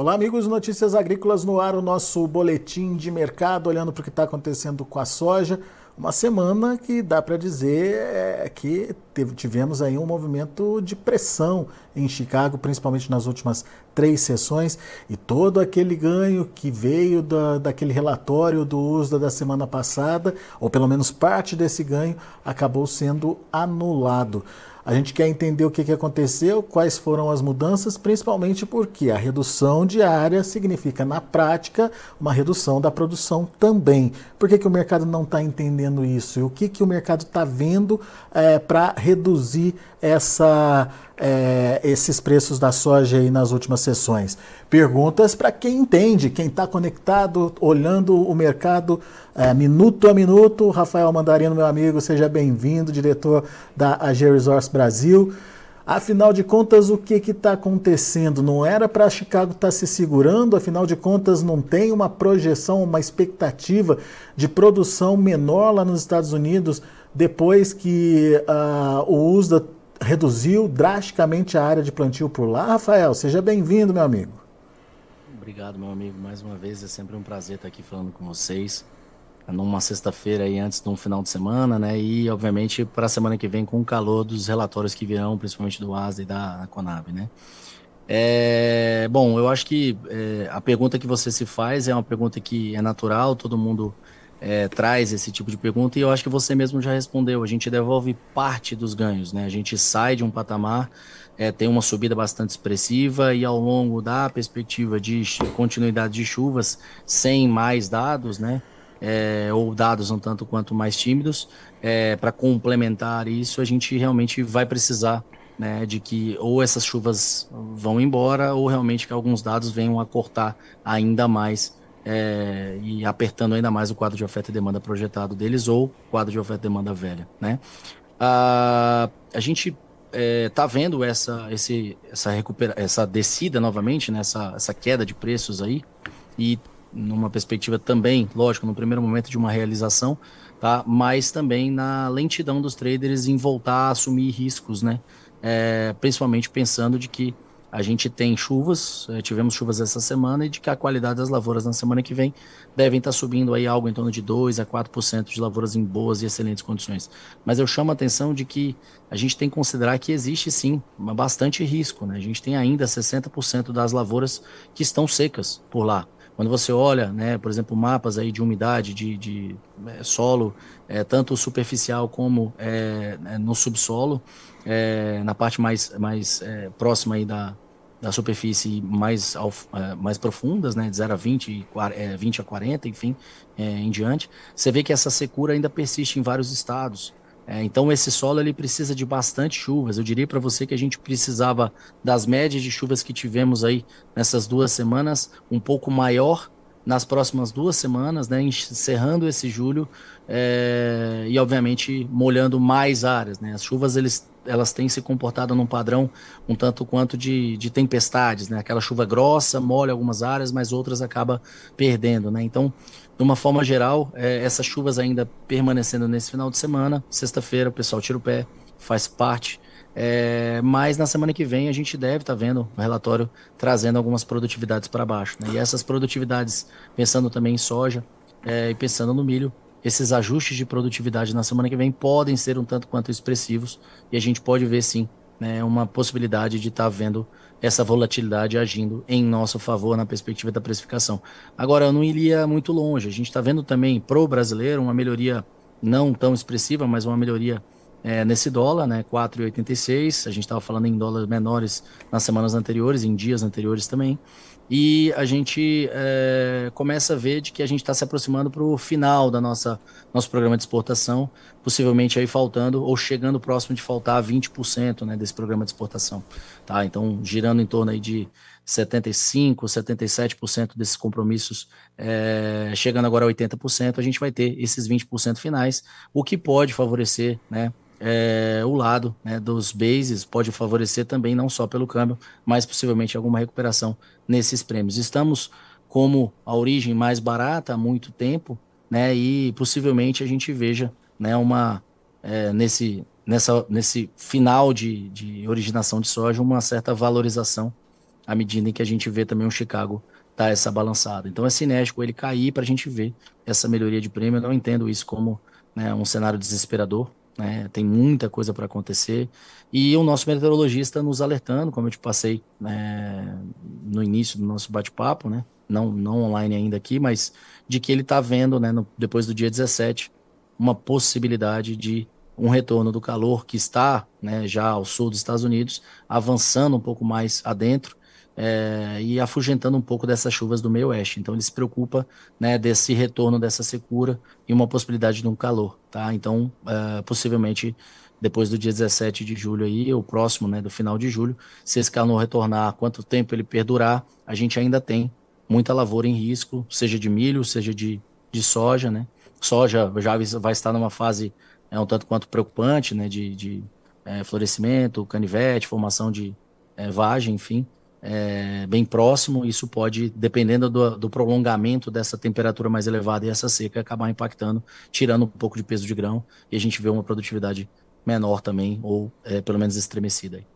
Olá, amigos Notícias Agrícolas no ar, o nosso boletim de mercado, olhando para o que está acontecendo com a soja. Uma semana que dá para dizer é, que tivemos aí um movimento de pressão em Chicago, principalmente nas últimas três sessões, e todo aquele ganho que veio da, daquele relatório do USDA da semana passada, ou pelo menos parte desse ganho, acabou sendo anulado. A gente quer entender o que, que aconteceu, quais foram as mudanças, principalmente porque a redução de área significa, na prática, uma redução da produção também. Por que, que o mercado não está entendendo isso? E o que, que o mercado está vendo é, para reduzir essa é, esses preços da soja aí nas últimas sessões? Perguntas para quem entende, quem está conectado, olhando o mercado é, minuto a minuto. Rafael Mandarino, meu amigo, seja bem-vindo, diretor da AG Resource Brasil. Afinal de contas, o que está acontecendo? Não era para Chicago estar tá se segurando, afinal de contas, não tem uma projeção, uma expectativa de produção menor lá nos Estados Unidos depois que uh, o USDA reduziu drasticamente a área de plantio por lá. Rafael, seja bem-vindo, meu amigo. Obrigado, meu amigo, mais uma vez. É sempre um prazer estar aqui falando com vocês. Numa sexta-feira aí antes de um final de semana, né? E, obviamente, para a semana que vem, com o calor dos relatórios que virão, principalmente do ASA e da Conab, né? É, bom, eu acho que é, a pergunta que você se faz é uma pergunta que é natural, todo mundo é, traz esse tipo de pergunta e eu acho que você mesmo já respondeu. A gente devolve parte dos ganhos, né? A gente sai de um patamar, é, tem uma subida bastante expressiva e ao longo da perspectiva de continuidade de chuvas, sem mais dados, né? É, ou dados um tanto quanto mais tímidos, é, para complementar isso, a gente realmente vai precisar né, de que ou essas chuvas vão embora ou realmente que alguns dados venham a cortar ainda mais é, e apertando ainda mais o quadro de oferta e demanda projetado deles ou quadro de oferta e demanda velha, né? Ah, a gente está é, vendo essa, esse, essa, recupera essa descida novamente, né? essa, essa queda de preços aí e numa perspectiva também, lógico, no primeiro momento de uma realização, tá? mas também na lentidão dos traders em voltar a assumir riscos, né? É, principalmente pensando de que a gente tem chuvas, eh, tivemos chuvas essa semana e de que a qualidade das lavouras na semana que vem devem estar subindo aí algo em torno de 2 a 4% de lavouras em boas e excelentes condições. Mas eu chamo a atenção de que a gente tem que considerar que existe sim bastante risco, né? A gente tem ainda 60% das lavouras que estão secas por lá. Quando você olha, né, por exemplo, mapas aí de umidade, de, de é, solo, é, tanto superficial como é, no subsolo, é, na parte mais, mais é, próxima aí da, da superfície mais, é, mais profundas, né, de 0 a 20, 20 a 40, enfim, em diante, você vê que essa secura ainda persiste em vários estados. É, então esse solo ele precisa de bastante chuvas. Eu diria para você que a gente precisava das médias de chuvas que tivemos aí nessas duas semanas um pouco maior nas próximas duas semanas, né, encerrando esse julho é, e obviamente molhando mais áreas. Né? As chuvas eles, elas têm se comportado num padrão um tanto quanto de, de tempestades, né? Aquela chuva grossa molha algumas áreas, mas outras acaba perdendo, né? Então de uma forma geral, é, essas chuvas ainda permanecendo nesse final de semana, sexta-feira o pessoal tira o pé, faz parte. É, mas na semana que vem a gente deve estar tá vendo o relatório trazendo algumas produtividades para baixo. Né? E essas produtividades, pensando também em soja é, e pensando no milho, esses ajustes de produtividade na semana que vem podem ser um tanto quanto expressivos e a gente pode ver sim né, uma possibilidade de estar tá vendo essa volatilidade agindo em nosso favor na perspectiva da precificação. Agora, eu não iria muito longe. A gente está vendo também para o brasileiro uma melhoria não tão expressiva, mas uma melhoria é, nesse dólar, né, 4,86. A gente estava falando em dólares menores nas semanas anteriores, em dias anteriores também. E a gente é, começa a ver de que a gente está se aproximando para o final da nossa nosso programa de exportação, possivelmente aí faltando ou chegando próximo de faltar 20% né, desse programa de exportação. Tá? Então, girando em torno aí de 75%, 77% desses compromissos, é, chegando agora a 80%, a gente vai ter esses 20% finais, o que pode favorecer né, é, o lado né, dos bases pode favorecer também, não só pelo câmbio, mas possivelmente alguma recuperação nesses prêmios. Estamos como a origem mais barata há muito tempo, né, e possivelmente a gente veja né, uma, é, nesse, nessa, nesse final de, de originação de soja uma certa valorização à medida em que a gente vê também o Chicago dar essa balançada. Então é cinético ele cair para a gente ver essa melhoria de prêmio. Eu não entendo isso como né, um cenário desesperador. Né? Tem muita coisa para acontecer. E o nosso meteorologista nos alertando, como eu te passei né, no início do nosso bate-papo, né? não, não online ainda aqui, mas de que ele está vendo, né, no, depois do dia 17, uma possibilidade de um retorno do calor que está né, já ao sul dos Estados Unidos, avançando um pouco mais adentro é, e afugentando um pouco dessas chuvas do meio oeste. Então ele se preocupa né, desse retorno dessa secura e uma possibilidade de um calor. Tá? Então, é, possivelmente depois do dia 17 de julho aí, o próximo, né, do final de julho, se esse calor retornar, quanto tempo ele perdurar, a gente ainda tem muita lavoura em risco, seja de milho, seja de, de soja, né? Soja já vai estar numa fase é, um tanto quanto preocupante, né? De, de é, florescimento, canivete, formação de é, vagem, enfim, é, bem próximo. Isso pode, dependendo do, do, prolongamento dessa temperatura mais elevada e essa seca, acabar impactando, tirando um pouco de peso de grão e a gente vê uma produtividade menor também, ou é, pelo menos estremecida. Aí.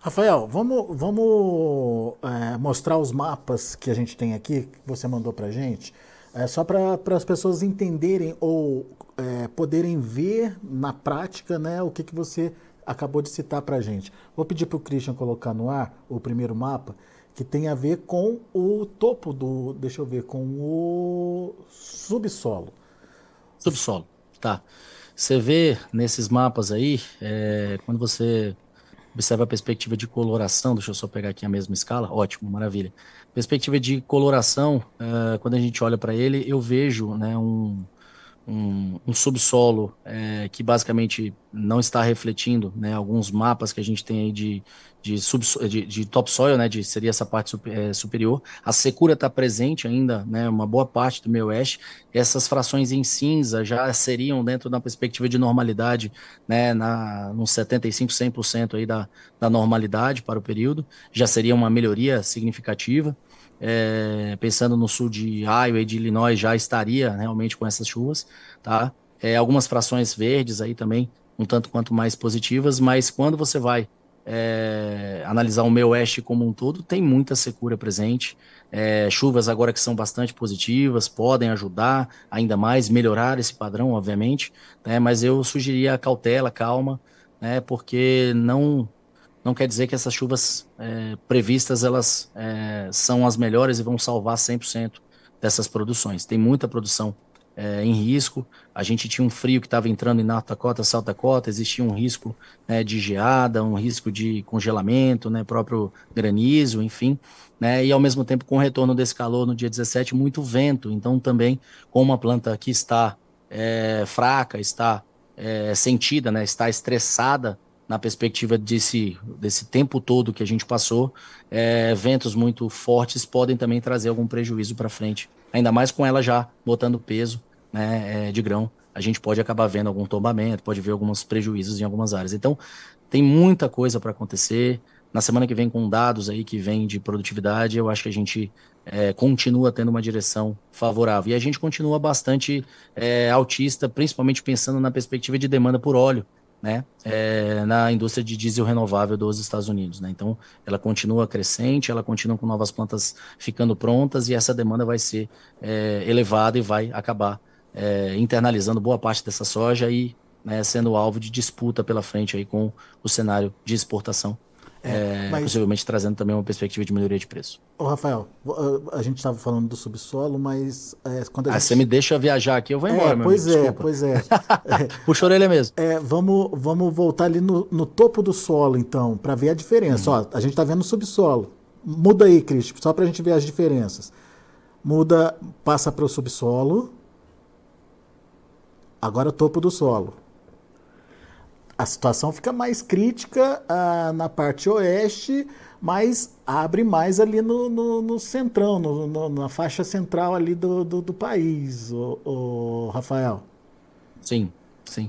Rafael, vamos, vamos é, mostrar os mapas que a gente tem aqui, que você mandou para gente, é, só para as pessoas entenderem ou é, poderem ver na prática né, o que, que você acabou de citar para a gente. Vou pedir para o Christian colocar no ar o primeiro mapa, que tem a ver com o topo do. Deixa eu ver, com o subsolo. Subsolo, tá. Você vê nesses mapas aí, é, quando você observa a perspectiva de coloração, deixa eu só pegar aqui a mesma escala, ótimo, maravilha. Perspectiva de coloração, uh, quando a gente olha para ele, eu vejo né, um, um, um subsolo é, que basicamente não está refletindo né, alguns mapas que a gente tem aí de, de, sub, de, de topsoil, né, de, seria essa parte super, é, superior. A secura está presente ainda, né, uma boa parte do meio oeste. Essas frações em cinza já seriam dentro da perspectiva de normalidade, né, na, uns 75, 100% aí da, da normalidade para o período. Já seria uma melhoria significativa é, pensando no sul de Iowa e de Illinois, já estaria realmente com essas chuvas, tá? É, algumas frações verdes aí também, um tanto quanto mais positivas, mas quando você vai é, analisar o meio oeste como um todo, tem muita secura presente. É, chuvas agora que são bastante positivas, podem ajudar ainda mais, melhorar esse padrão, obviamente, né? mas eu sugeriria cautela, calma, né? porque não não quer dizer que essas chuvas é, previstas elas é, são as melhores e vão salvar 100% dessas produções. Tem muita produção é, em risco. A gente tinha um frio que estava entrando em North Dakota, South Dakota, existia um risco né, de geada, um risco de congelamento, né, próprio granizo, enfim. Né, e ao mesmo tempo, com o retorno desse calor no dia 17, muito vento. Então, também, com uma planta que está é, fraca, está é, sentida, né, está estressada, na perspectiva desse, desse tempo todo que a gente passou, é, ventos muito fortes podem também trazer algum prejuízo para frente. Ainda mais com ela já botando peso né, é, de grão, a gente pode acabar vendo algum tombamento, pode ver alguns prejuízos em algumas áreas. Então, tem muita coisa para acontecer. Na semana que vem, com dados aí que vem de produtividade, eu acho que a gente é, continua tendo uma direção favorável. E a gente continua bastante é, altista, principalmente pensando na perspectiva de demanda por óleo né, é, na indústria de diesel renovável dos Estados Unidos. Né? Então, ela continua crescente, ela continua com novas plantas ficando prontas e essa demanda vai ser é, elevada e vai acabar é, internalizando boa parte dessa soja e né, sendo alvo de disputa pela frente aí com o cenário de exportação é, é, mas... possivelmente trazendo também uma perspectiva de melhoria de preço. Ô, Rafael, a gente estava falando do subsolo, mas é, quando a ah, gente... você me deixa viajar aqui, eu vou embora, é, Pois é, pois é. Puxa a orelha mesmo. É, vamos, vamos voltar ali no, no topo do solo, então, para ver a diferença. Uhum. Ó, a gente está vendo o subsolo. Muda aí, Cris, só para a gente ver as diferenças. Muda, passa para o subsolo. Agora topo do solo a situação fica mais crítica ah, na parte oeste, mas abre mais ali no, no, no centrão, no, na faixa central ali do, do, do país, o, o, Rafael. Sim, sim.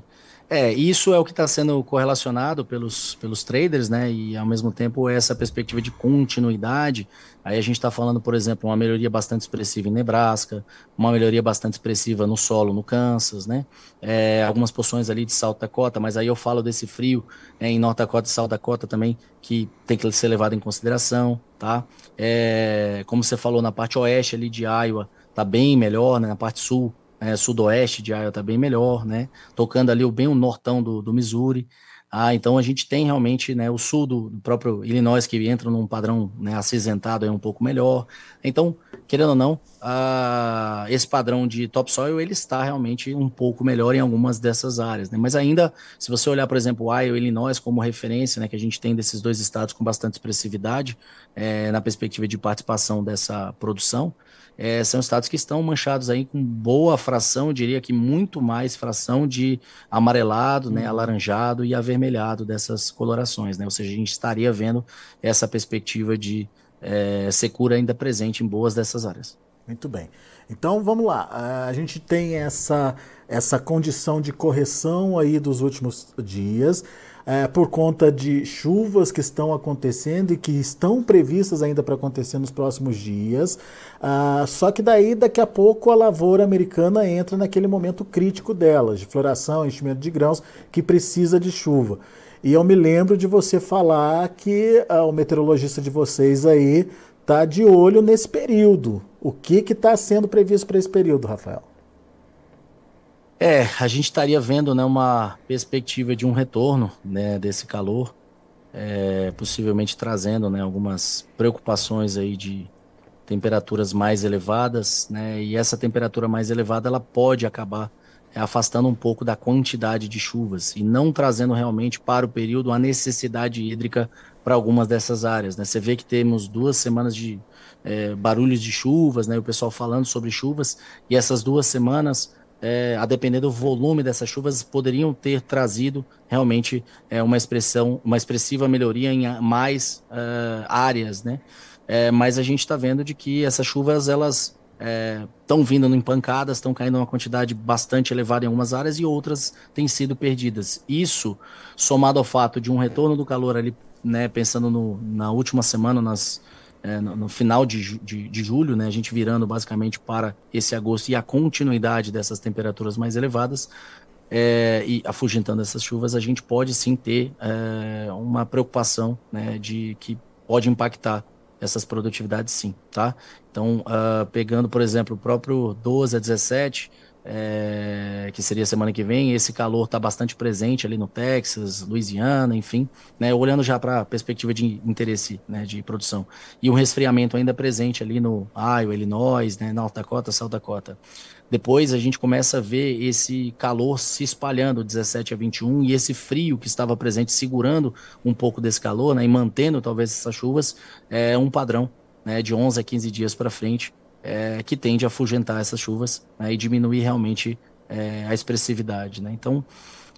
É, isso é o que está sendo correlacionado pelos, pelos traders, né? E ao mesmo tempo essa perspectiva de continuidade. Aí a gente está falando, por exemplo, uma melhoria bastante expressiva em Nebraska, uma melhoria bastante expressiva no solo no Kansas, né? É, algumas porções ali de South Dakota, mas aí eu falo desse frio né, em North Dakota e South Dakota também, que tem que ser levado em consideração, tá? É, como você falou, na parte oeste ali de Iowa, tá bem melhor, né? Na parte sul é, sudoeste de Iowa está bem melhor, né? Tocando ali bem o nortão do, do Missouri. Ah, então a gente tem realmente né, o sul do, do próprio Illinois que entra num padrão né, acinzentado é um pouco melhor. Então, querendo ou não, ah, esse padrão de topsoil ele está realmente um pouco melhor em algumas dessas áreas. Né? Mas ainda, se você olhar, por exemplo, o Iowa e Illinois como referência, né, que a gente tem desses dois estados com bastante expressividade é, na perspectiva de participação dessa produção, é, são estados que estão manchados aí com boa fração, eu diria que muito mais fração de amarelado, né, uhum. alaranjado e avermelhado dessas colorações, né? Ou seja, a gente estaria vendo essa perspectiva de é, secura ainda presente em boas dessas áreas. Muito bem. Então vamos lá. A gente tem essa, essa condição de correção aí dos últimos dias é, por conta de chuvas que estão acontecendo e que estão previstas ainda para acontecer nos próximos dias. Ah, só que daí, daqui a pouco, a lavoura americana entra naquele momento crítico delas, de floração, enchimento de grãos, que precisa de chuva. E eu me lembro de você falar que ah, o meteorologista de vocês aí está de olho nesse período. O que está sendo previsto para esse período, Rafael? É, a gente estaria vendo né, uma perspectiva de um retorno né, desse calor, é, possivelmente trazendo né, algumas preocupações aí de temperaturas mais elevadas, né, e essa temperatura mais elevada ela pode acabar afastando um pouco da quantidade de chuvas e não trazendo realmente para o período a necessidade hídrica para algumas dessas áreas. Né? Você vê que temos duas semanas de é, barulhos de chuvas, né, o pessoal falando sobre chuvas, e essas duas semanas é, a depender do volume dessas chuvas, poderiam ter trazido realmente é, uma expressão, uma expressiva melhoria em mais uh, áreas, né? É, mas a gente está vendo de que essas chuvas elas estão é, vindo em pancadas, estão caindo uma quantidade bastante elevada em algumas áreas e outras têm sido perdidas. Isso, somado ao fato de um retorno do calor ali, né, pensando no, na última semana, nas é, no, no, final de, de, de, julho, né, a gente virando basicamente para esse agosto e a continuidade dessas temperaturas mais elevadas é, e afugentando essas chuvas, a gente pode sim ter é, uma preocupação né, de que pode impactar essas produtividades sim, tá? Então, uh, pegando, por exemplo, o próprio 12 a 17, é, que seria semana que vem. Esse calor está bastante presente ali no Texas, Louisiana, enfim, né, olhando já para a perspectiva de interesse né, de produção. E um resfriamento ainda presente ali no Iowa, Illinois, né, North Dakota, South Dakota. Depois a gente começa a ver esse calor se espalhando, 17 a 21, e esse frio que estava presente, segurando um pouco desse calor né, e mantendo talvez essas chuvas, é um padrão né, de 11 a 15 dias para frente, é, que tende a afugentar essas chuvas né, e diminuir realmente é, a expressividade. Né? Então,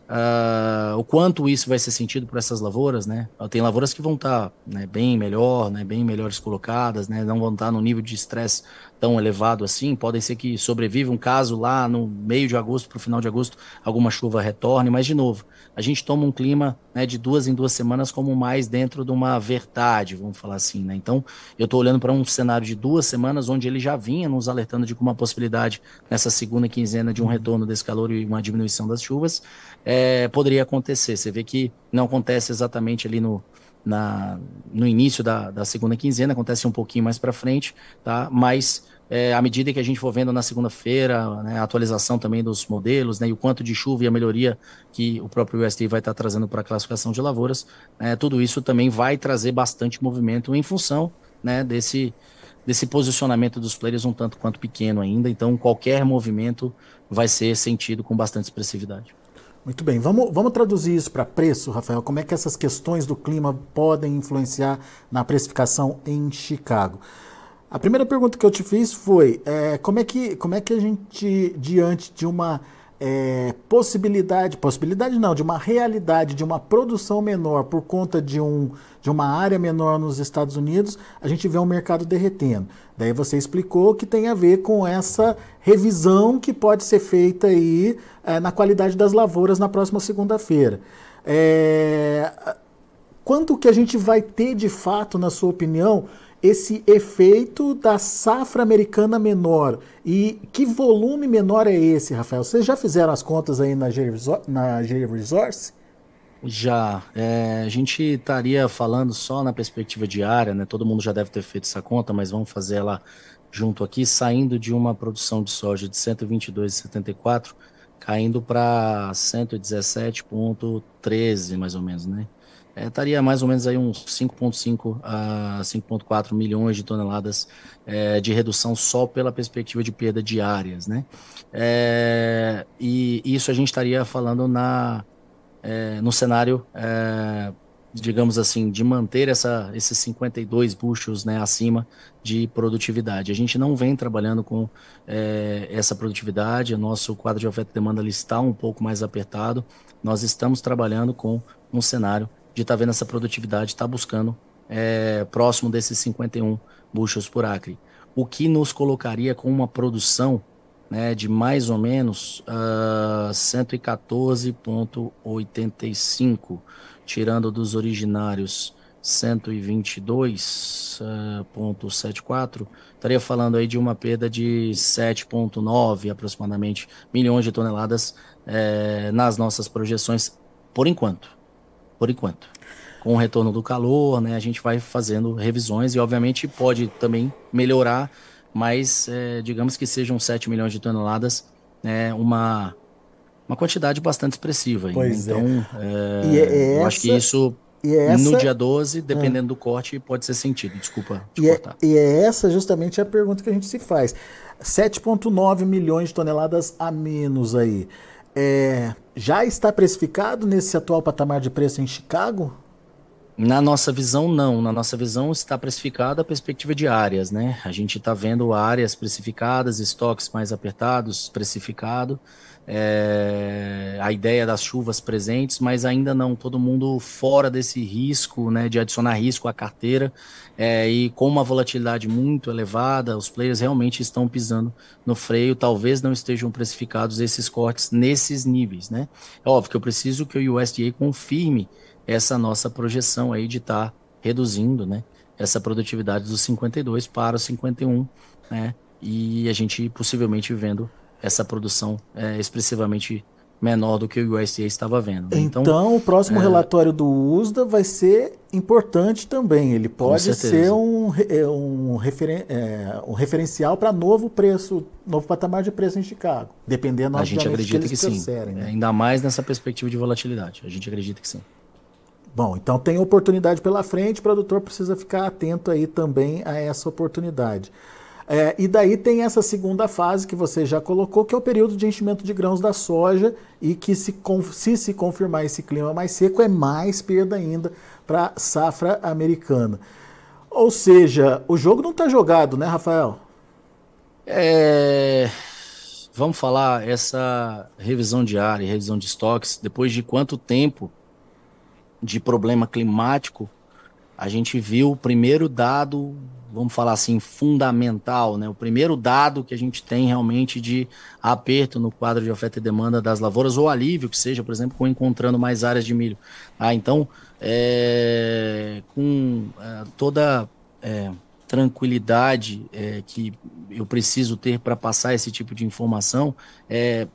uh, o quanto isso vai ser sentido por essas lavouras, né? Tem lavouras que vão estar tá, né, bem melhor, né, bem melhores colocadas, né, não vão estar tá no nível de estresse tão elevado assim. Podem ser que sobreviva um caso lá no meio de agosto para o final de agosto, alguma chuva retorne, mas de novo, a gente toma um clima né, de duas em duas semanas como mais dentro de uma verdade, vamos falar assim. Né? Então, eu estou olhando para um cenário de duas semanas onde ele já vinha nos alertando de uma possibilidade nessa segunda quinzena de um retorno desse calor e uma diminuição das chuvas, é, poderia acontecer. Você vê que não acontece exatamente ali no, na, no início da, da segunda quinzena, acontece um pouquinho mais para frente, tá? Mas é, à medida que a gente for vendo na segunda-feira, né, a atualização também dos modelos, né, e o quanto de chuva e a melhoria que o próprio USDA vai estar trazendo para a classificação de lavouras, né, tudo isso também vai trazer bastante movimento em função né, desse, desse posicionamento dos players um tanto quanto pequeno ainda. Então, qualquer movimento vai ser sentido com bastante expressividade. Muito bem, vamos, vamos traduzir isso para preço, Rafael. Como é que essas questões do clima podem influenciar na precificação em Chicago? A primeira pergunta que eu te fiz foi é, como, é que, como é que a gente, diante de uma é, possibilidade, possibilidade não, de uma realidade de uma produção menor por conta de, um, de uma área menor nos Estados Unidos, a gente vê um mercado derretendo. Daí você explicou que tem a ver com essa revisão que pode ser feita aí é, na qualidade das lavouras na próxima segunda-feira. É, quanto que a gente vai ter de fato, na sua opinião, esse efeito da safra americana menor. E que volume menor é esse, Rafael? Vocês já fizeram as contas aí na G-Resource? Já. É, a gente estaria falando só na perspectiva diária, né? Todo mundo já deve ter feito essa conta, mas vamos fazer ela junto aqui, saindo de uma produção de soja de 122,74, caindo para 117,13 mais ou menos, né? É, estaria mais ou menos aí uns 5,5 a 5,4 milhões de toneladas é, de redução só pela perspectiva de perda de áreas, né? É, e isso a gente estaria falando na, é, no cenário, é, digamos assim, de manter essa, esses 52 bushels né, acima de produtividade. A gente não vem trabalhando com é, essa produtividade, o nosso quadro de oferta e demanda está um pouco mais apertado, nós estamos trabalhando com um cenário de estar tá vendo essa produtividade, estar tá buscando é, próximo desses 51 buchos por acre, o que nos colocaria com uma produção né, de mais ou menos uh, ah, 114,85, tirando dos originários 122,74, uh, estaria falando aí de uma perda de 7,9 aproximadamente milhões de toneladas é, nas nossas projeções por enquanto por enquanto. Com o retorno do calor, né, a gente vai fazendo revisões e, obviamente, pode também melhorar, mas é, digamos que sejam 7 milhões de toneladas, né, uma, uma quantidade bastante expressiva. Pois então, é. é, é eu acho que isso essa... no dia 12, dependendo do corte, pode ser sentido. Desculpa te e é, cortar. É, e é essa justamente a pergunta que a gente se faz. 7,9 milhões de toneladas a menos aí é, já está precificado nesse atual patamar de preço em Chicago? Na nossa visão, não. Na nossa visão, está precificada a perspectiva de áreas, né? A gente está vendo áreas precificadas, estoques mais apertados, precificado é, a ideia das chuvas presentes, mas ainda não todo mundo fora desse risco, né, de adicionar risco à carteira. É, e com uma volatilidade muito elevada, os players realmente estão pisando no freio. Talvez não estejam precificados esses cortes nesses níveis, né? É óbvio que eu preciso que o USDA confirme essa nossa projeção aí de estar tá reduzindo, né, essa produtividade dos 52 para os 51, né? E a gente possivelmente vendo essa produção é, expressivamente menor do que o USDA estava vendo. Né? Então, então, o próximo é... relatório do USDA vai ser importante também. Ele pode ser um, é, um, referen é, um referencial para novo preço, novo patamar de preço em Chicago, dependendo a gente acredita que, que sim. Né? Ainda mais nessa perspectiva de volatilidade. A gente acredita que sim. Bom, então tem oportunidade pela frente, o produtor precisa ficar atento aí também a essa oportunidade. É, e daí tem essa segunda fase que você já colocou, que é o período de enchimento de grãos da soja, e que se, se se confirmar esse clima mais seco, é mais perda ainda para a safra americana. Ou seja, o jogo não está jogado, né, Rafael? É... Vamos falar essa revisão diária, revisão de estoques, depois de quanto tempo de problema climático a gente viu o primeiro dado vamos falar assim, fundamental, né? O primeiro dado que a gente tem realmente de aperto no quadro de oferta e demanda das lavouras, ou alívio que seja, por exemplo, com encontrando mais áreas de milho. Ah, então, é, com é, toda é, tranquilidade é, que eu preciso ter para passar esse tipo de informação, é,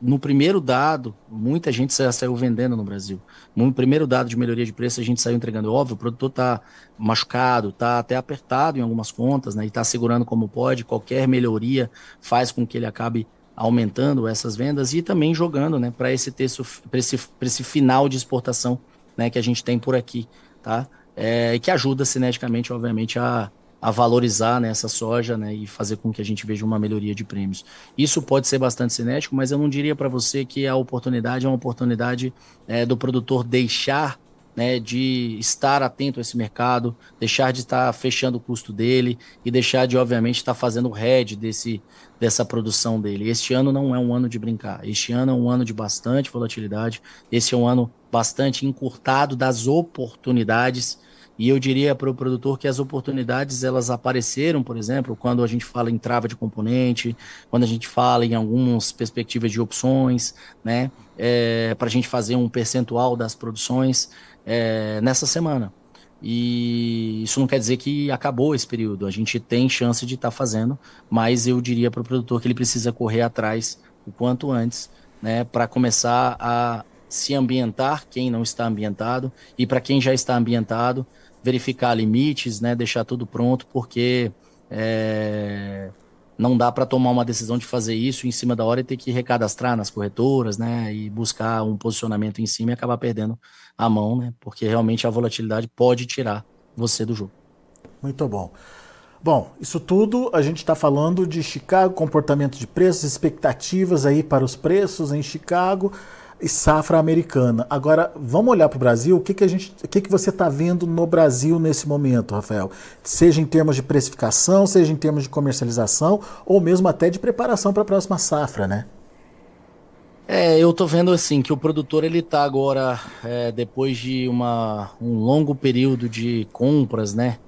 no primeiro dado, muita gente saiu vendendo no Brasil. No primeiro dado de melhoria de preço, a gente saiu entregando. Óbvio, o produtor está machucado, está até apertado em algumas contas, né? E está segurando como pode. Qualquer melhoria faz com que ele acabe aumentando essas vendas e também jogando, né? Para esse texto, para esse, esse final de exportação, né? Que a gente tem por aqui, tá? É, e que ajuda cineticamente, obviamente, a, a valorizar né, essa soja né, e fazer com que a gente veja uma melhoria de prêmios. Isso pode ser bastante cinético, mas eu não diria para você que a oportunidade é uma oportunidade é, do produtor deixar né, de estar atento a esse mercado, deixar de estar fechando o custo dele e deixar de, obviamente, estar fazendo o head desse, dessa produção dele. Este ano não é um ano de brincar. Este ano é um ano de bastante volatilidade. Este é um ano bastante encurtado das oportunidades. E eu diria para o produtor que as oportunidades elas apareceram, por exemplo, quando a gente fala em trava de componente, quando a gente fala em algumas perspectivas de opções, né, é, para a gente fazer um percentual das produções é, nessa semana. E isso não quer dizer que acabou esse período. A gente tem chance de estar tá fazendo, mas eu diria para o produtor que ele precisa correr atrás o quanto antes, né, para começar a se ambientar quem não está ambientado e para quem já está ambientado verificar limites, né, deixar tudo pronto, porque é, não dá para tomar uma decisão de fazer isso em cima da hora e ter que recadastrar nas corretoras, né, e buscar um posicionamento em cima e acabar perdendo a mão, né? Porque realmente a volatilidade pode tirar você do jogo. Muito bom. Bom, isso tudo a gente está falando de Chicago, comportamento de preços, expectativas aí para os preços em Chicago e safra americana. Agora, vamos olhar para o Brasil. O que, que, a gente, o que, que você está vendo no Brasil nesse momento, Rafael? Seja em termos de precificação, seja em termos de comercialização, ou mesmo até de preparação para a próxima safra, né? É, eu tô vendo assim que o produtor ele tá agora, é, depois de uma, um longo período de compras, né?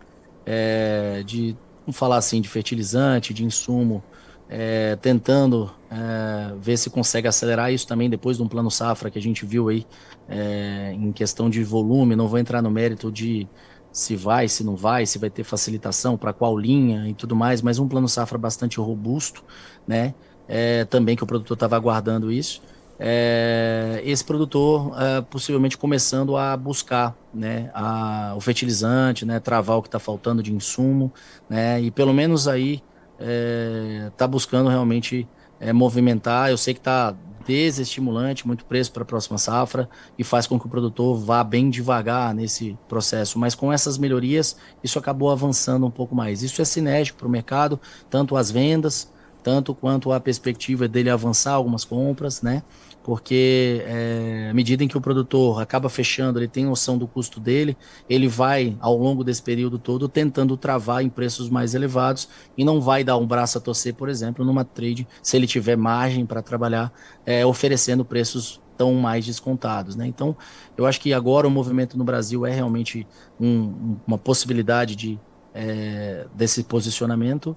É, de, vamos falar assim, de fertilizante, de insumo, é, tentando é, ver se consegue acelerar isso também depois de um plano safra que a gente viu aí é, em questão de volume. Não vou entrar no mérito de se vai, se não vai, se vai ter facilitação, para qual linha e tudo mais, mas um plano safra bastante robusto, né? É, também que o produtor estava aguardando isso é, esse produtor é, possivelmente começando a buscar né, a, o fertilizante, né, travar o que está faltando de insumo, né, e pelo menos aí está é, buscando realmente é, movimentar. Eu sei que está desestimulante, muito preço para a próxima safra e faz com que o produtor vá bem devagar nesse processo. Mas com essas melhorias, isso acabou avançando um pouco mais. Isso é cinético para o mercado, tanto as vendas, tanto quanto a perspectiva dele avançar algumas compras, né? Porque é, à medida em que o produtor acaba fechando, ele tem noção do custo dele, ele vai, ao longo desse período todo, tentando travar em preços mais elevados e não vai dar um braço a torcer, por exemplo, numa trade, se ele tiver margem para trabalhar, é, oferecendo preços tão mais descontados. Né? Então, eu acho que agora o movimento no Brasil é realmente um, uma possibilidade de, é, desse posicionamento.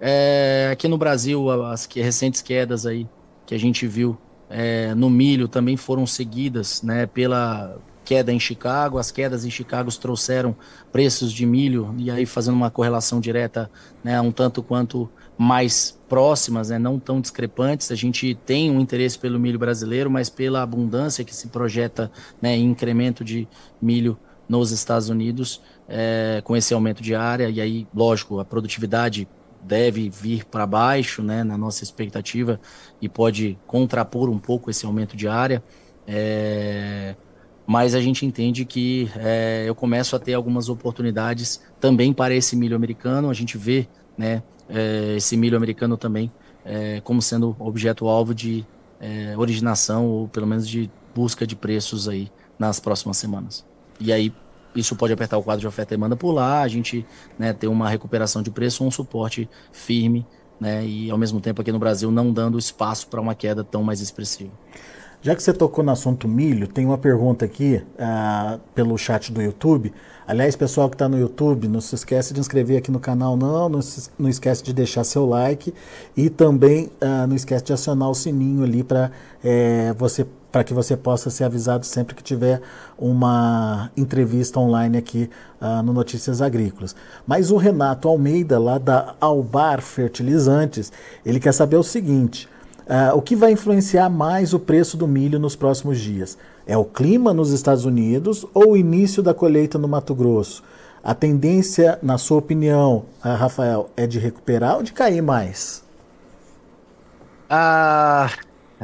É, aqui no Brasil, as recentes quedas aí que a gente viu é, no milho também foram seguidas né, pela queda em Chicago. As quedas em Chicago trouxeram preços de milho, e aí fazendo uma correlação direta, né, um tanto quanto mais próximas, né, não tão discrepantes. A gente tem um interesse pelo milho brasileiro, mas pela abundância que se projeta né, em incremento de milho nos Estados Unidos, é, com esse aumento de área, e aí, lógico, a produtividade deve vir para baixo, né, na nossa expectativa, e pode contrapor um pouco esse aumento de área. É, mas a gente entende que é, eu começo a ter algumas oportunidades também para esse milho americano. A gente vê né, é, esse milho americano também é, como sendo objeto-alvo de é, originação ou pelo menos de busca de preços aí nas próximas semanas. E aí isso pode apertar o quadro de oferta e demanda por lá, a gente né, ter uma recuperação de preço, um suporte firme, né, e ao mesmo tempo aqui no Brasil não dando espaço para uma queda tão mais expressiva. Já que você tocou no assunto milho, tem uma pergunta aqui uh, pelo chat do YouTube. Aliás, pessoal que está no YouTube, não se esquece de inscrever aqui no canal, não. Não, se, não esquece de deixar seu like e também uh, não esquece de acionar o sininho ali para é, você para que você possa ser avisado sempre que tiver uma entrevista online aqui uh, no Notícias Agrícolas. Mas o Renato Almeida, lá da Albar Fertilizantes, ele quer saber o seguinte: uh, o que vai influenciar mais o preço do milho nos próximos dias? É o clima nos Estados Unidos ou o início da colheita no Mato Grosso? A tendência, na sua opinião, uh, Rafael, é de recuperar ou de cair mais? A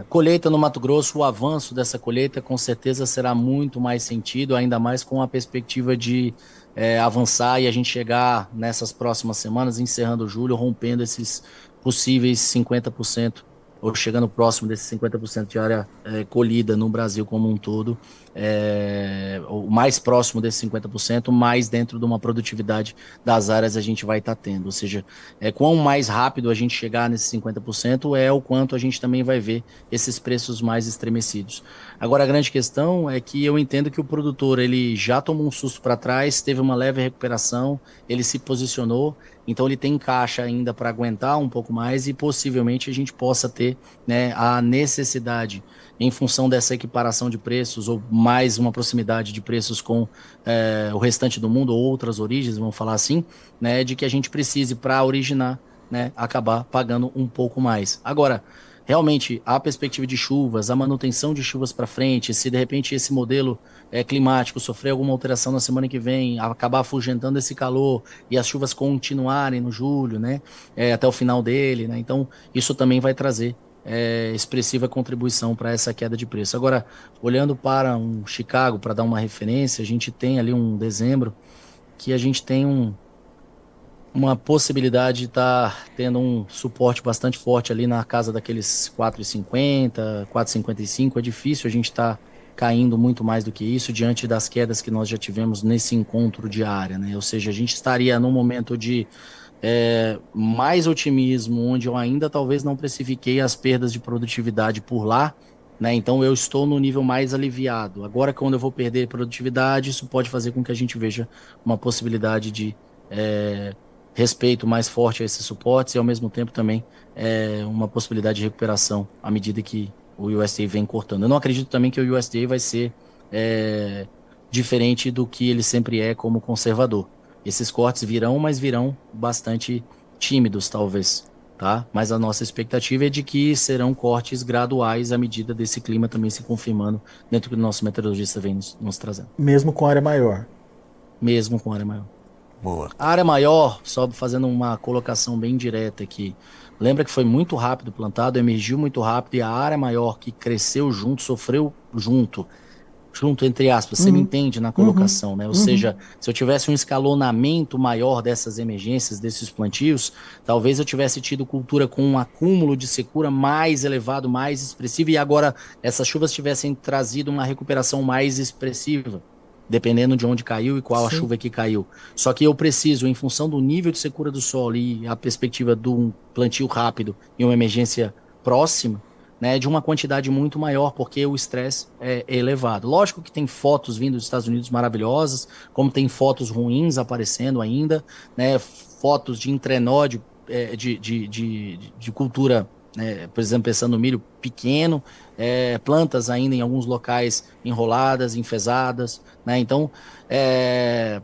colheita no Mato Grosso, o avanço dessa colheita com certeza será muito mais sentido, ainda mais com a perspectiva de é, avançar e a gente chegar nessas próximas semanas, encerrando julho, rompendo esses possíveis 50% ou chegando próximo desse 50% de área é, colhida no Brasil como um todo, é, o mais próximo desse 50%, mais dentro de uma produtividade das áreas a gente vai estar tá tendo. Ou seja, é, quão mais rápido a gente chegar nesse 50% é o quanto a gente também vai ver esses preços mais estremecidos. Agora, a grande questão é que eu entendo que o produtor ele já tomou um susto para trás, teve uma leve recuperação, ele se posicionou, então ele tem caixa ainda para aguentar um pouco mais e possivelmente a gente possa ter né, a necessidade em função dessa equiparação de preços ou mais uma proximidade de preços com é, o restante do mundo ou outras origens, vamos falar assim, né, de que a gente precise para originar, né, acabar pagando um pouco mais. Agora, realmente a perspectiva de chuvas, a manutenção de chuvas para frente, se de repente esse modelo é, climático sofrer alguma alteração na semana que vem, acabar afugentando esse calor e as chuvas continuarem no julho, né, é, até o final dele, né, então isso também vai trazer é, expressiva contribuição para essa queda de preço. Agora, olhando para um Chicago, para dar uma referência, a gente tem ali um dezembro que a gente tem um, uma possibilidade de estar tá tendo um suporte bastante forte ali na casa daqueles 4,50, 4,55. É difícil a gente estar tá caindo muito mais do que isso diante das quedas que nós já tivemos nesse encontro diário, né? Ou seja, a gente estaria num momento de é, mais otimismo, onde eu ainda talvez não precifiquei as perdas de produtividade por lá, né? Então eu estou no nível mais aliviado. Agora, quando eu vou perder produtividade, isso pode fazer com que a gente veja uma possibilidade de é, respeito mais forte a esses suportes e ao mesmo tempo também é, uma possibilidade de recuperação à medida que o USDA vem cortando. Eu não acredito também que o USDA vai ser é, diferente do que ele sempre é como conservador. Esses cortes virão, mas virão bastante tímidos, talvez. Tá? Mas a nossa expectativa é de que serão cortes graduais à medida desse clima também se confirmando dentro do que o nosso meteorologista vem nos, nos trazendo. Mesmo com área maior. Mesmo com área maior. Boa. A área maior, só fazendo uma colocação bem direta aqui. Lembra que foi muito rápido plantado, emergiu muito rápido e a área maior que cresceu junto, sofreu junto junto entre aspas, uhum. você me uhum. entende na colocação, uhum. né? Ou uhum. seja, se eu tivesse um escalonamento maior dessas emergências, desses plantios, talvez eu tivesse tido cultura com um acúmulo de secura mais elevado, mais expressivo, e agora essas chuvas tivessem trazido uma recuperação mais expressiva, dependendo de onde caiu e qual Sim. a chuva que caiu. Só que eu preciso, em função do nível de secura do solo e a perspectiva de um plantio rápido e uma emergência próxima, né, de uma quantidade muito maior, porque o estresse é elevado. Lógico que tem fotos vindo dos Estados Unidos maravilhosas, como tem fotos ruins aparecendo ainda, né, fotos de entrenó de, é, de, de, de, de cultura, né, por exemplo, pensando no milho pequeno, é, plantas ainda em alguns locais enroladas, enfesadas, né, então, é,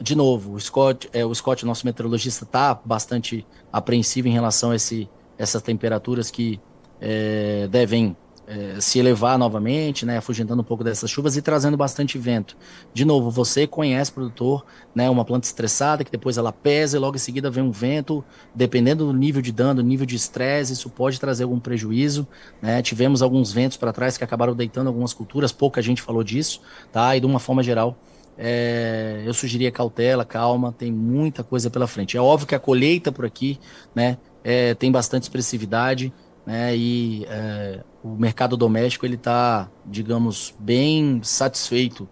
de novo, o Scott, é, o Scott, nosso meteorologista, está bastante apreensivo em relação a esse, essas temperaturas que é, devem é, se elevar novamente, né, afugentando um pouco dessas chuvas e trazendo bastante vento. De novo, você conhece produtor, né, uma planta estressada que depois ela pesa e logo em seguida vem um vento, dependendo do nível de dano, nível de estresse, isso pode trazer algum prejuízo. Né? Tivemos alguns ventos para trás que acabaram deitando algumas culturas, pouca gente falou disso, tá? E de uma forma geral, é, eu sugeriria cautela, calma, tem muita coisa pela frente. É óbvio que a colheita por aqui, né, é, tem bastante expressividade né? E é, o mercado doméstico ele está, digamos, bem satisfeito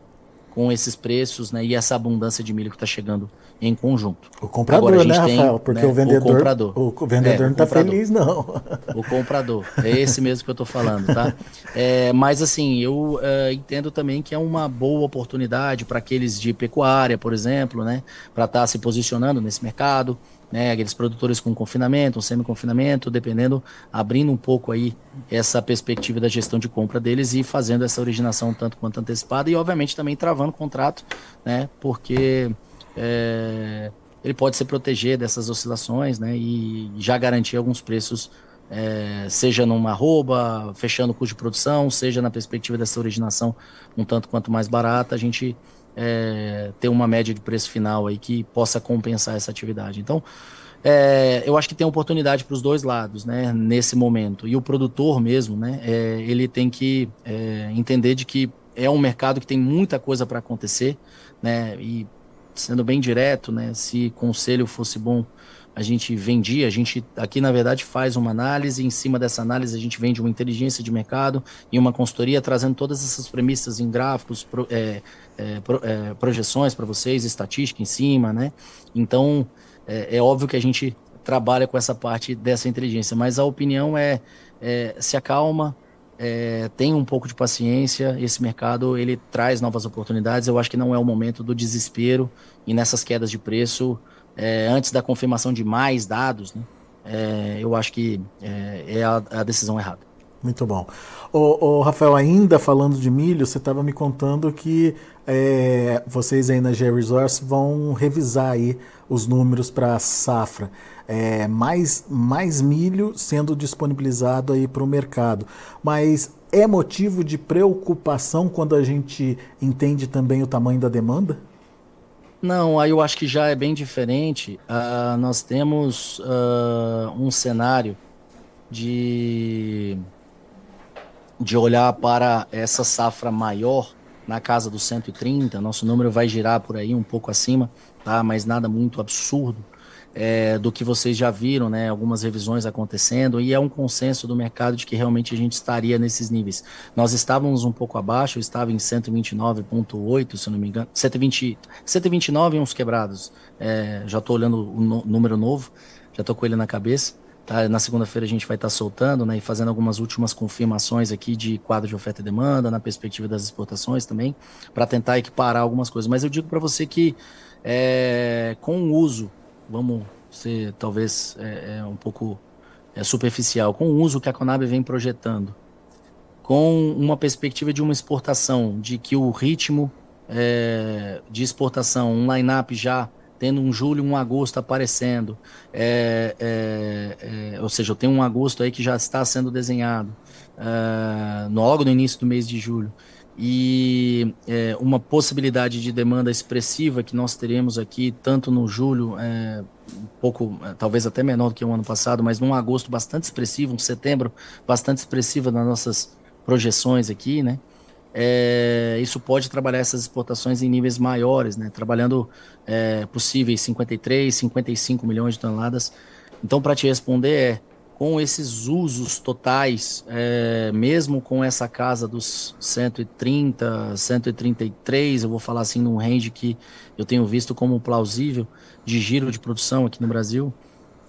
com esses preços, né? E essa abundância de milho que está chegando em conjunto. O comprador, Agora, né, tem, Rafael? Porque né, o vendedor, o comprador, o vendedor é, não está feliz, não. O comprador, é esse mesmo que eu estou falando, tá? É, mas assim, eu é, entendo também que é uma boa oportunidade para aqueles de pecuária, por exemplo, né? Para estar tá se posicionando nesse mercado né, aqueles produtores com confinamento, um semi-confinamento, dependendo, abrindo um pouco aí essa perspectiva da gestão de compra deles e fazendo essa originação tanto quanto antecipada e, obviamente, também travando o contrato, né, porque é, ele pode se proteger dessas oscilações né, e já garantir alguns preços, é, seja numa arroba, fechando o custo de produção, seja na perspectiva dessa originação um tanto quanto mais barata, a gente é, ter uma média de preço final aí que possa compensar essa atividade. Então, é, eu acho que tem oportunidade para os dois lados, né, nesse momento. E o produtor mesmo, né, é, ele tem que é, entender de que é um mercado que tem muita coisa para acontecer, né, e sendo bem direto, né, se conselho fosse bom a gente vendia, a gente aqui na verdade faz uma análise, em cima dessa análise a gente vende uma inteligência de mercado e uma consultoria trazendo todas essas premissas em gráficos, pro, é, pro, é, projeções para vocês, estatística em cima, né? Então é, é, óbvio que a gente trabalha com essa parte dessa inteligência, mas a opinião é, é se acalma, é, tem um pouco de paciência. Esse mercado ele traz novas oportunidades. Eu acho que não é o momento do desespero e nessas quedas de preço é, antes da confirmação de mais dados. Né? É, eu acho que é, é a, a, decisão errada. Muito bom. O, Rafael, ainda falando de milho, você estava me contando que é, vocês aí na G Resource vão revisar aí os números para a safra é, mais, mais milho sendo disponibilizado aí para o mercado. Mas é motivo de preocupação quando a gente entende também o tamanho da demanda? Não, aí eu acho que já é bem diferente. Uh, nós temos uh, um cenário de, de olhar para essa safra maior na casa dos 130. Nosso número vai girar por aí um pouco acima, tá? mas nada muito absurdo é, do que vocês já viram, né? Algumas revisões acontecendo e é um consenso do mercado de que realmente a gente estaria nesses níveis. Nós estávamos um pouco abaixo, eu estava em 129,8, se não me engano, 120, 129 e uns quebrados. É, já estou olhando o número novo, já estou com ele na cabeça. Tá? Na segunda-feira a gente vai estar tá soltando né, e fazendo algumas últimas confirmações aqui de quadro de oferta e demanda, na perspectiva das exportações também, para tentar equiparar algumas coisas. Mas eu digo para você que é, com o uso vamos ser talvez é, é um pouco é, superficial, com o uso que a Conab vem projetando, com uma perspectiva de uma exportação, de que o ritmo é, de exportação, um line-up já tendo um julho, um agosto aparecendo, é, é, é, ou seja, eu tenho um agosto aí que já está sendo desenhado, é, logo no início do mês de julho, e é, uma possibilidade de demanda expressiva que nós teremos aqui, tanto no julho, é, um pouco, talvez até menor do que o ano passado, mas num agosto bastante expressivo, um setembro bastante expressivo nas nossas projeções aqui, né? É, isso pode trabalhar essas exportações em níveis maiores, né? Trabalhando é, possíveis 53, 55 milhões de toneladas. Então, para te responder, é com esses usos totais, é, mesmo com essa casa dos 130, 133, eu vou falar assim num range que eu tenho visto como plausível de giro de produção aqui no Brasil,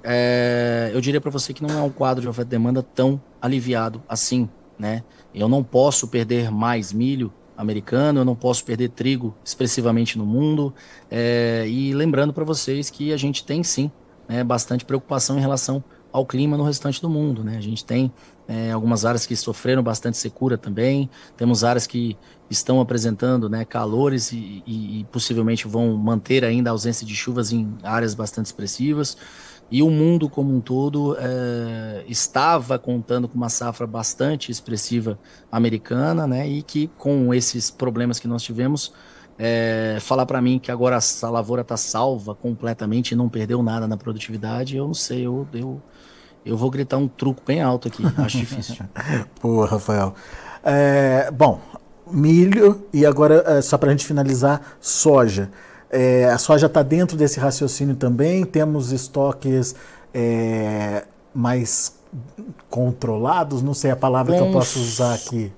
é, eu diria para você que não é um quadro de oferta e demanda tão aliviado assim, né? Eu não posso perder mais milho americano, eu não posso perder trigo expressivamente no mundo, é, e lembrando para vocês que a gente tem sim né, bastante preocupação em relação ao clima no restante do mundo. Né? A gente tem é, algumas áreas que sofreram bastante secura também, temos áreas que estão apresentando né, calores e, e, e possivelmente vão manter ainda a ausência de chuvas em áreas bastante expressivas. E o mundo como um todo é, estava contando com uma safra bastante expressiva americana, né? E que com esses problemas que nós tivemos, é, falar para mim que agora a lavoura está salva completamente e não perdeu nada na produtividade, eu não sei, eu, eu, eu vou gritar um truco bem alto aqui, acho difícil. Pô, Rafael. É, bom, milho e agora, só para a gente finalizar, soja. É, a soja está dentro desse raciocínio também, temos estoques é, mais controlados, não sei a palavra que eu posso usar aqui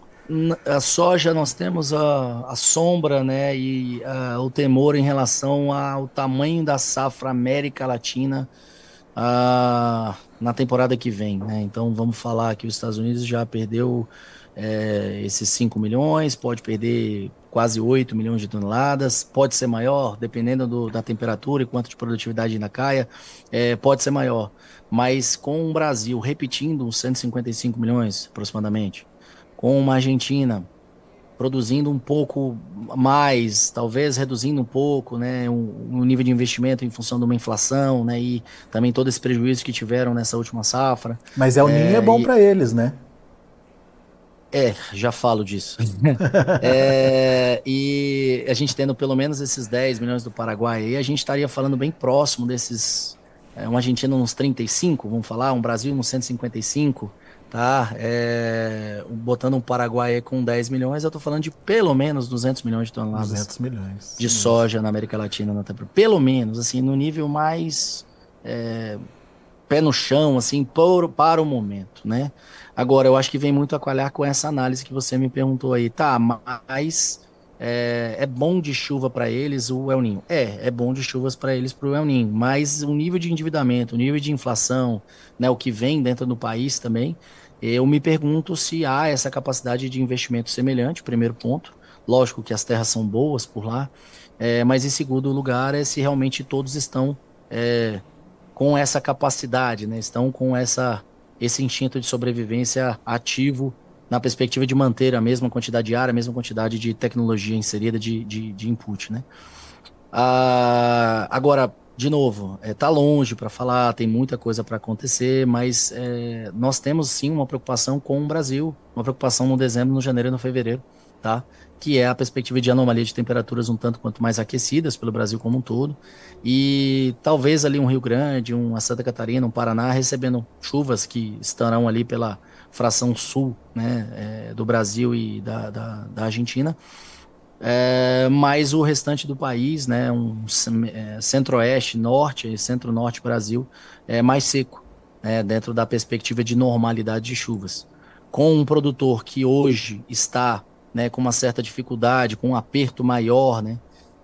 a soja nós temos a, a sombra né, e a, o temor em relação ao tamanho da safra América Latina a, na temporada que vem. Né? Então vamos falar que os Estados Unidos já perdeu é, esses 5 milhões, pode perder quase 8 milhões de toneladas, pode ser maior, dependendo do, da temperatura e quanto de produtividade ainda caia, é, pode ser maior. Mas com o Brasil repetindo uns 155 milhões aproximadamente, com uma Argentina produzindo um pouco mais, talvez reduzindo um pouco, né, um, um, nível de investimento em função de uma inflação, né, e também todo esse prejuízo que tiveram nessa última safra. Mas El Ninho é, é bom para eles, né? É, já falo disso. é, e a gente tendo pelo menos esses 10 milhões do Paraguai, aí a gente estaria falando bem próximo desses, é, um argentino uns 35, vamos falar, um Brasil uns 155, tá? É, botando um Paraguai com 10 milhões, eu estou falando de pelo menos 200 milhões de toneladas 200 milhões. de soja na América Latina na temporada. Pelo menos, assim, no nível mais é, pé no chão, assim, por, para o momento, né? Agora, eu acho que vem muito a calhar com essa análise que você me perguntou aí. Tá, mas é, é bom de chuva para eles o El Ninho? É, é bom de chuvas para eles para o El Ninho, mas o nível de endividamento, o nível de inflação, né, o que vem dentro do país também, eu me pergunto se há essa capacidade de investimento semelhante, primeiro ponto. Lógico que as terras são boas por lá, é, mas em segundo lugar é se realmente todos estão é, com essa capacidade, né, estão com essa, esse instinto de sobrevivência ativo na perspectiva de manter a mesma quantidade de ar, a mesma quantidade de tecnologia inserida de, de, de input, né? Ah, agora, de novo, está é, tá longe para falar, tem muita coisa para acontecer, mas é, nós temos sim uma preocupação com o Brasil, uma preocupação no dezembro, no janeiro e no fevereiro, tá? Que é a perspectiva de anomalia de temperaturas um tanto quanto mais aquecidas pelo Brasil como um todo, e talvez ali um Rio Grande, uma Santa Catarina, um Paraná recebendo chuvas que estarão ali pela fração sul, né, é, do Brasil e da, da, da Argentina é, mas o restante do país, né, um é, centro-oeste, norte e centro-norte Brasil, é mais seco, né, dentro da perspectiva de normalidade de chuvas. Com um produtor que hoje está né, com uma certa dificuldade, com um aperto maior, né,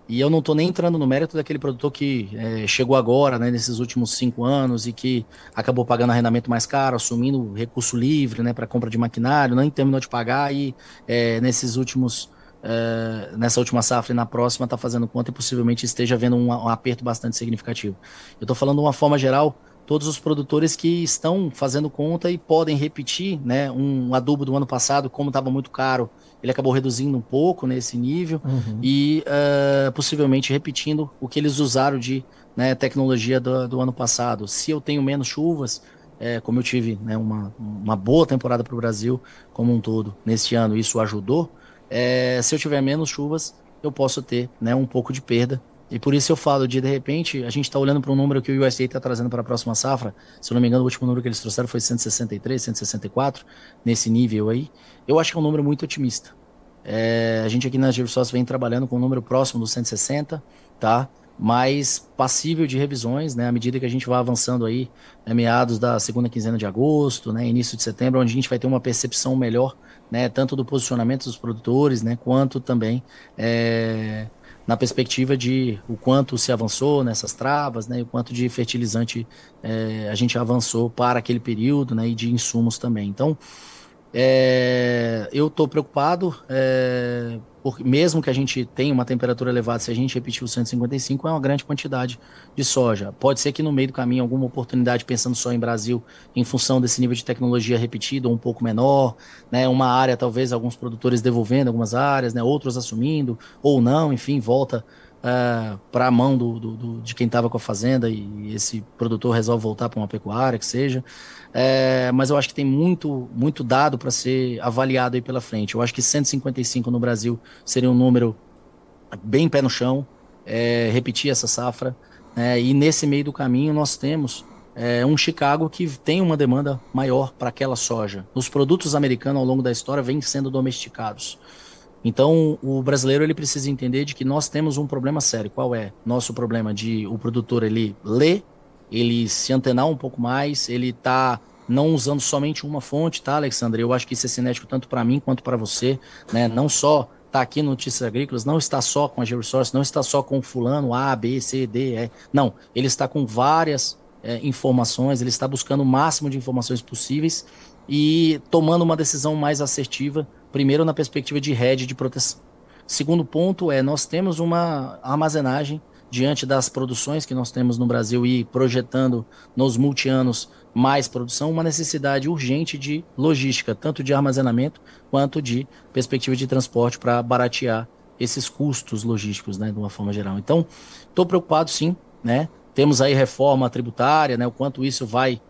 e eu não estou nem entrando no mérito daquele produtor que é, chegou agora, né, nesses últimos cinco anos e que acabou pagando arrendamento mais caro, assumindo recurso livre né, para compra de maquinário, nem terminou de pagar e é, nesses últimos uh, nessa última safra e na próxima está fazendo conta e possivelmente esteja havendo um, um aperto bastante significativo. Eu estou falando de uma forma geral, todos os produtores que estão fazendo conta e podem repetir né, um adubo do ano passado, como estava muito caro, ele acabou reduzindo um pouco nesse nível uhum. e uh, possivelmente repetindo o que eles usaram de né, tecnologia do, do, ano passado. Se eu tenho menos chuvas, é, como eu tive né, uma, uma boa temporada para o Brasil como um todo nesse ano, isso ajudou, é, se eu tiver menos chuvas, eu posso ter né, um pouco de perda. E por isso eu falo de, de repente, a gente está olhando para um número que o USDA está trazendo para a próxima safra. Se eu não me engano, o último número que eles trouxeram foi 163, 164, nesse nível aí. Eu acho que é um número muito otimista. É, a gente aqui na GeoSource vem trabalhando com um número próximo dos 160, tá? Mas passível de revisões, né? À medida que a gente vai avançando aí, né, meados da segunda quinzena de agosto, né? Início de setembro, onde a gente vai ter uma percepção melhor né, tanto do posicionamento dos produtores, né, quanto também é, na perspectiva de o quanto se avançou nessas travas, né, o quanto de fertilizante é, a gente avançou para aquele período, né, e de insumos também. Então, é, eu estou preocupado, é, porque mesmo que a gente tenha uma temperatura elevada, se a gente repetir o 155, é uma grande quantidade de soja. Pode ser que no meio do caminho alguma oportunidade, pensando só em Brasil, em função desse nível de tecnologia repetido, ou um pouco menor, né, uma área, talvez alguns produtores devolvendo algumas áreas, né, outros assumindo, ou não, enfim, volta é, para a mão do, do, do, de quem estava com a fazenda e esse produtor resolve voltar para uma pecuária, que seja. É, mas eu acho que tem muito, muito dado para ser avaliado aí pela frente. Eu acho que 155 no Brasil seria um número bem pé no chão, é, repetir essa safra. É, e nesse meio do caminho nós temos é, um Chicago que tem uma demanda maior para aquela soja. Os produtos americanos ao longo da história vêm sendo domesticados. Então, o brasileiro ele precisa entender de que nós temos um problema sério. Qual é? Nosso problema de o produtor ele ler, ele se antenar um pouco mais, ele tá não usando somente uma fonte, tá, Alexandre? Eu acho que isso é cinético tanto para mim quanto para você, né? Não só tá aqui no Notícias Agrícolas, não está só com a GeoResource, não está só com fulano A, B, C, D, E. Não, ele está com várias é, informações, ele está buscando o máximo de informações possíveis e tomando uma decisão mais assertiva Primeiro, na perspectiva de rede de proteção. Segundo ponto é, nós temos uma armazenagem diante das produções que nós temos no Brasil e projetando nos multianos mais produção, uma necessidade urgente de logística, tanto de armazenamento quanto de perspectiva de transporte para baratear esses custos logísticos, né, de uma forma geral. Então, estou preocupado sim, né? Temos aí reforma tributária, né, o quanto isso vai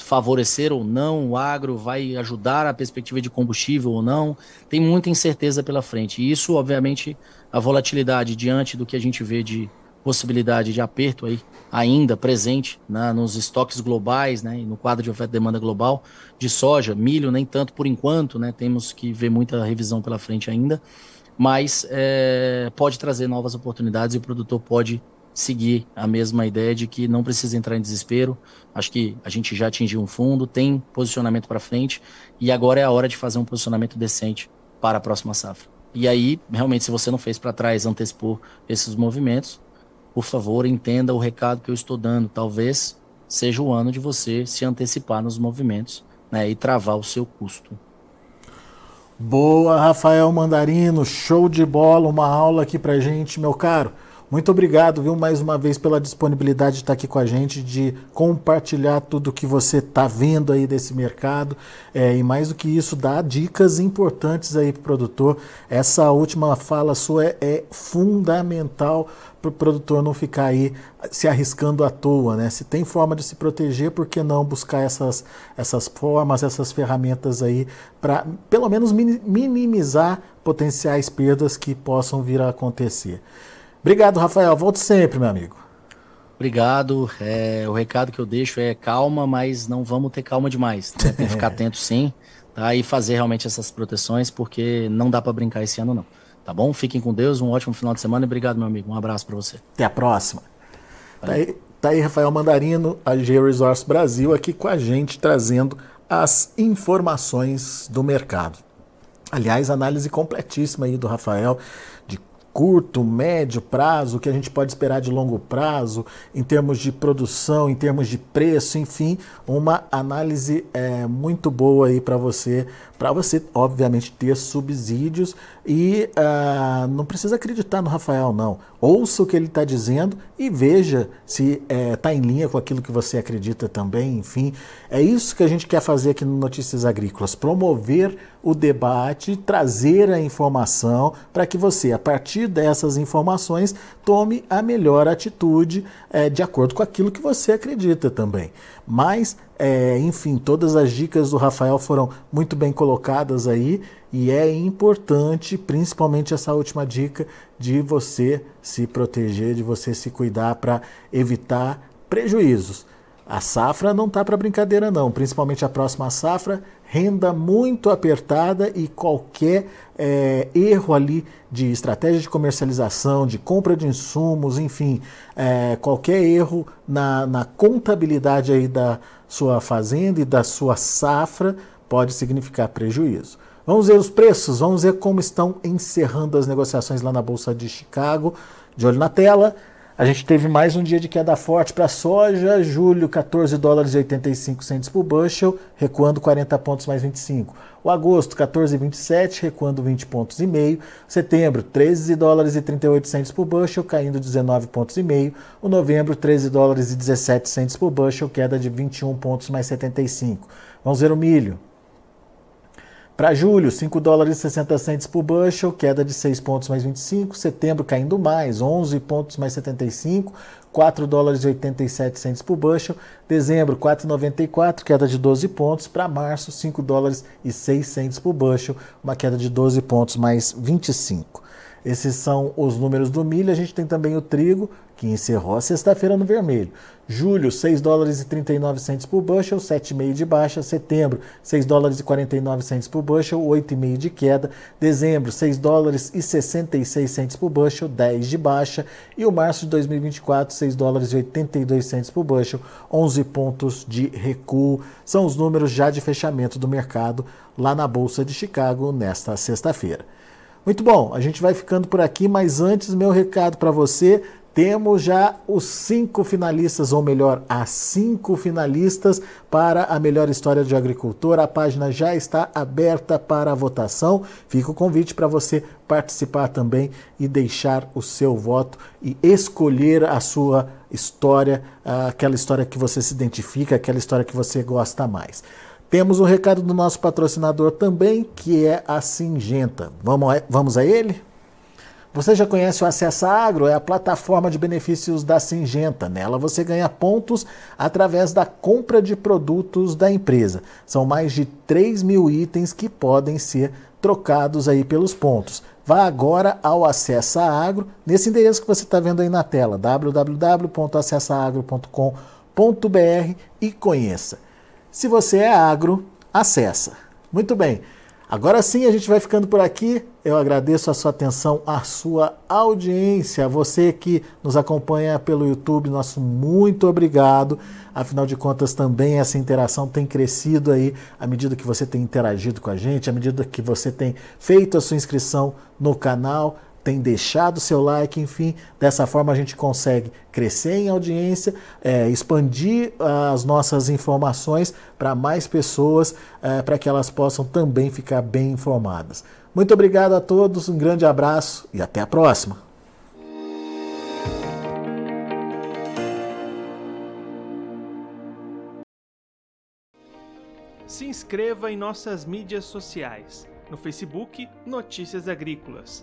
favorecer ou não o agro, vai ajudar a perspectiva de combustível ou não. Tem muita incerteza pela frente. E isso, obviamente, a volatilidade diante do que a gente vê de possibilidade de aperto aí ainda presente né, nos estoques globais, né, no quadro de oferta e demanda global de soja, milho nem tanto por enquanto, né, temos que ver muita revisão pela frente ainda, mas é, pode trazer novas oportunidades e o produtor pode seguir a mesma ideia de que não precisa entrar em desespero. Acho que a gente já atingiu um fundo, tem posicionamento para frente e agora é a hora de fazer um posicionamento decente para a próxima safra. E aí, realmente, se você não fez para trás, antecipou esses movimentos, por favor, entenda o recado que eu estou dando. Talvez seja o ano de você se antecipar nos movimentos né, e travar o seu custo. Boa, Rafael Mandarino, show de bola, uma aula aqui pra gente, meu caro. Muito obrigado, viu, mais uma vez pela disponibilidade de estar aqui com a gente, de compartilhar tudo que você está vendo aí desse mercado. É, e mais do que isso, dar dicas importantes aí para o produtor. Essa última fala sua é, é fundamental para o produtor não ficar aí se arriscando à toa, né? Se tem forma de se proteger, por que não buscar essas, essas formas, essas ferramentas aí para pelo menos minimizar potenciais perdas que possam vir a acontecer. Obrigado, Rafael. Volto sempre, meu amigo. Obrigado. É, o recado que eu deixo é calma, mas não vamos ter calma demais. Né? Tem que ficar atento sim, tá? E fazer realmente essas proteções, porque não dá para brincar esse ano não. Tá bom? Fiquem com Deus, um ótimo final de semana e obrigado, meu amigo. Um abraço para você. Até a próxima. Tá aí, tá aí Rafael Mandarino, a G Resource Brasil, aqui com a gente, trazendo as informações do mercado. Aliás, análise completíssima aí do Rafael curto, médio prazo, o que a gente pode esperar de longo prazo, em termos de produção, em termos de preço, enfim, uma análise é, muito boa aí para você, para você, obviamente, ter subsídios e uh, não precisa acreditar no Rafael, não. Ouça o que ele está dizendo e veja se está é, em linha com aquilo que você acredita também, enfim. É isso que a gente quer fazer aqui no Notícias Agrícolas, promover o debate, trazer a informação para que você, a partir dessas informações, tome a melhor atitude é, de acordo com aquilo que você acredita também. Mas, é, enfim, todas as dicas do Rafael foram muito bem colocadas aí e é importante, principalmente essa última dica, de você se proteger, de você se cuidar para evitar prejuízos. A safra não está para brincadeira, não, principalmente a próxima safra renda muito apertada e qualquer é, erro ali de estratégia de comercialização, de compra de insumos, enfim, é, qualquer erro na, na contabilidade aí da sua fazenda e da sua safra pode significar prejuízo. Vamos ver os preços, vamos ver como estão encerrando as negociações lá na Bolsa de Chicago. De olho na tela. A gente teve mais um dia de queda forte para a soja, julho 14 dólares e 85 centos por bushel, recuando 40 pontos mais 25. O agosto 14,27, recuando 20 pontos e meio. Setembro 13 dólares e 38 centos por bushel, caindo 19 pontos e meio. O novembro 13 dólares e 17 centos por bushel, queda de 21 pontos mais 75. Vamos ver o milho. Para julho, 5 dólares e 60 centes por bushel, queda de 6 pontos mais 25. Setembro caindo mais, 11 pontos mais 75, 4 dólares e 87 centes por bushel. Dezembro, 4,94, queda de 12 pontos. Para março, 5 dólares e 6 centes por bushel, uma queda de 12 pontos mais 25. Esses são os números do milho. A gente tem também o trigo, que encerrou a sexta-feira no vermelho. Julho, 6 dólares e 39 centes por bushel, 7,5 de baixa. Setembro, 6 dólares e 49 centes por bushel, 8,5 de queda. Dezembro, 6 dólares e 66 centes por bushel, 10 de baixa. E o março de 2024, 6 dólares e 82 centes por bushel, 11 pontos de recuo. São os números já de fechamento do mercado lá na Bolsa de Chicago nesta sexta-feira. Muito bom, a gente vai ficando por aqui, mas antes, meu recado para você. Temos já os cinco finalistas, ou melhor, as cinco finalistas para a melhor história de agricultor. A página já está aberta para votação. Fica o convite para você participar também e deixar o seu voto e escolher a sua história, aquela história que você se identifica, aquela história que você gosta mais. Temos um recado do nosso patrocinador também, que é a Singenta. Vamos a, vamos a ele? Você já conhece o Acessa Agro? É a plataforma de benefícios da Singenta. Nela você ganha pontos através da compra de produtos da empresa. São mais de 3 mil itens que podem ser trocados aí pelos pontos. Vá agora ao Acessa Agro, nesse endereço que você está vendo aí na tela, www.acessaagro.com.br e conheça. Se você é agro, acessa. Muito bem. Agora sim, a gente vai ficando por aqui. Eu agradeço a sua atenção, a sua audiência. Você que nos acompanha pelo YouTube, nosso muito obrigado. Afinal de contas, também essa interação tem crescido aí à medida que você tem interagido com a gente, à medida que você tem feito a sua inscrição no canal tem deixado seu like, enfim, dessa forma a gente consegue crescer em audiência, é, expandir as nossas informações para mais pessoas, é, para que elas possam também ficar bem informadas. Muito obrigado a todos, um grande abraço e até a próxima. Se inscreva em nossas mídias sociais. No Facebook, Notícias Agrícolas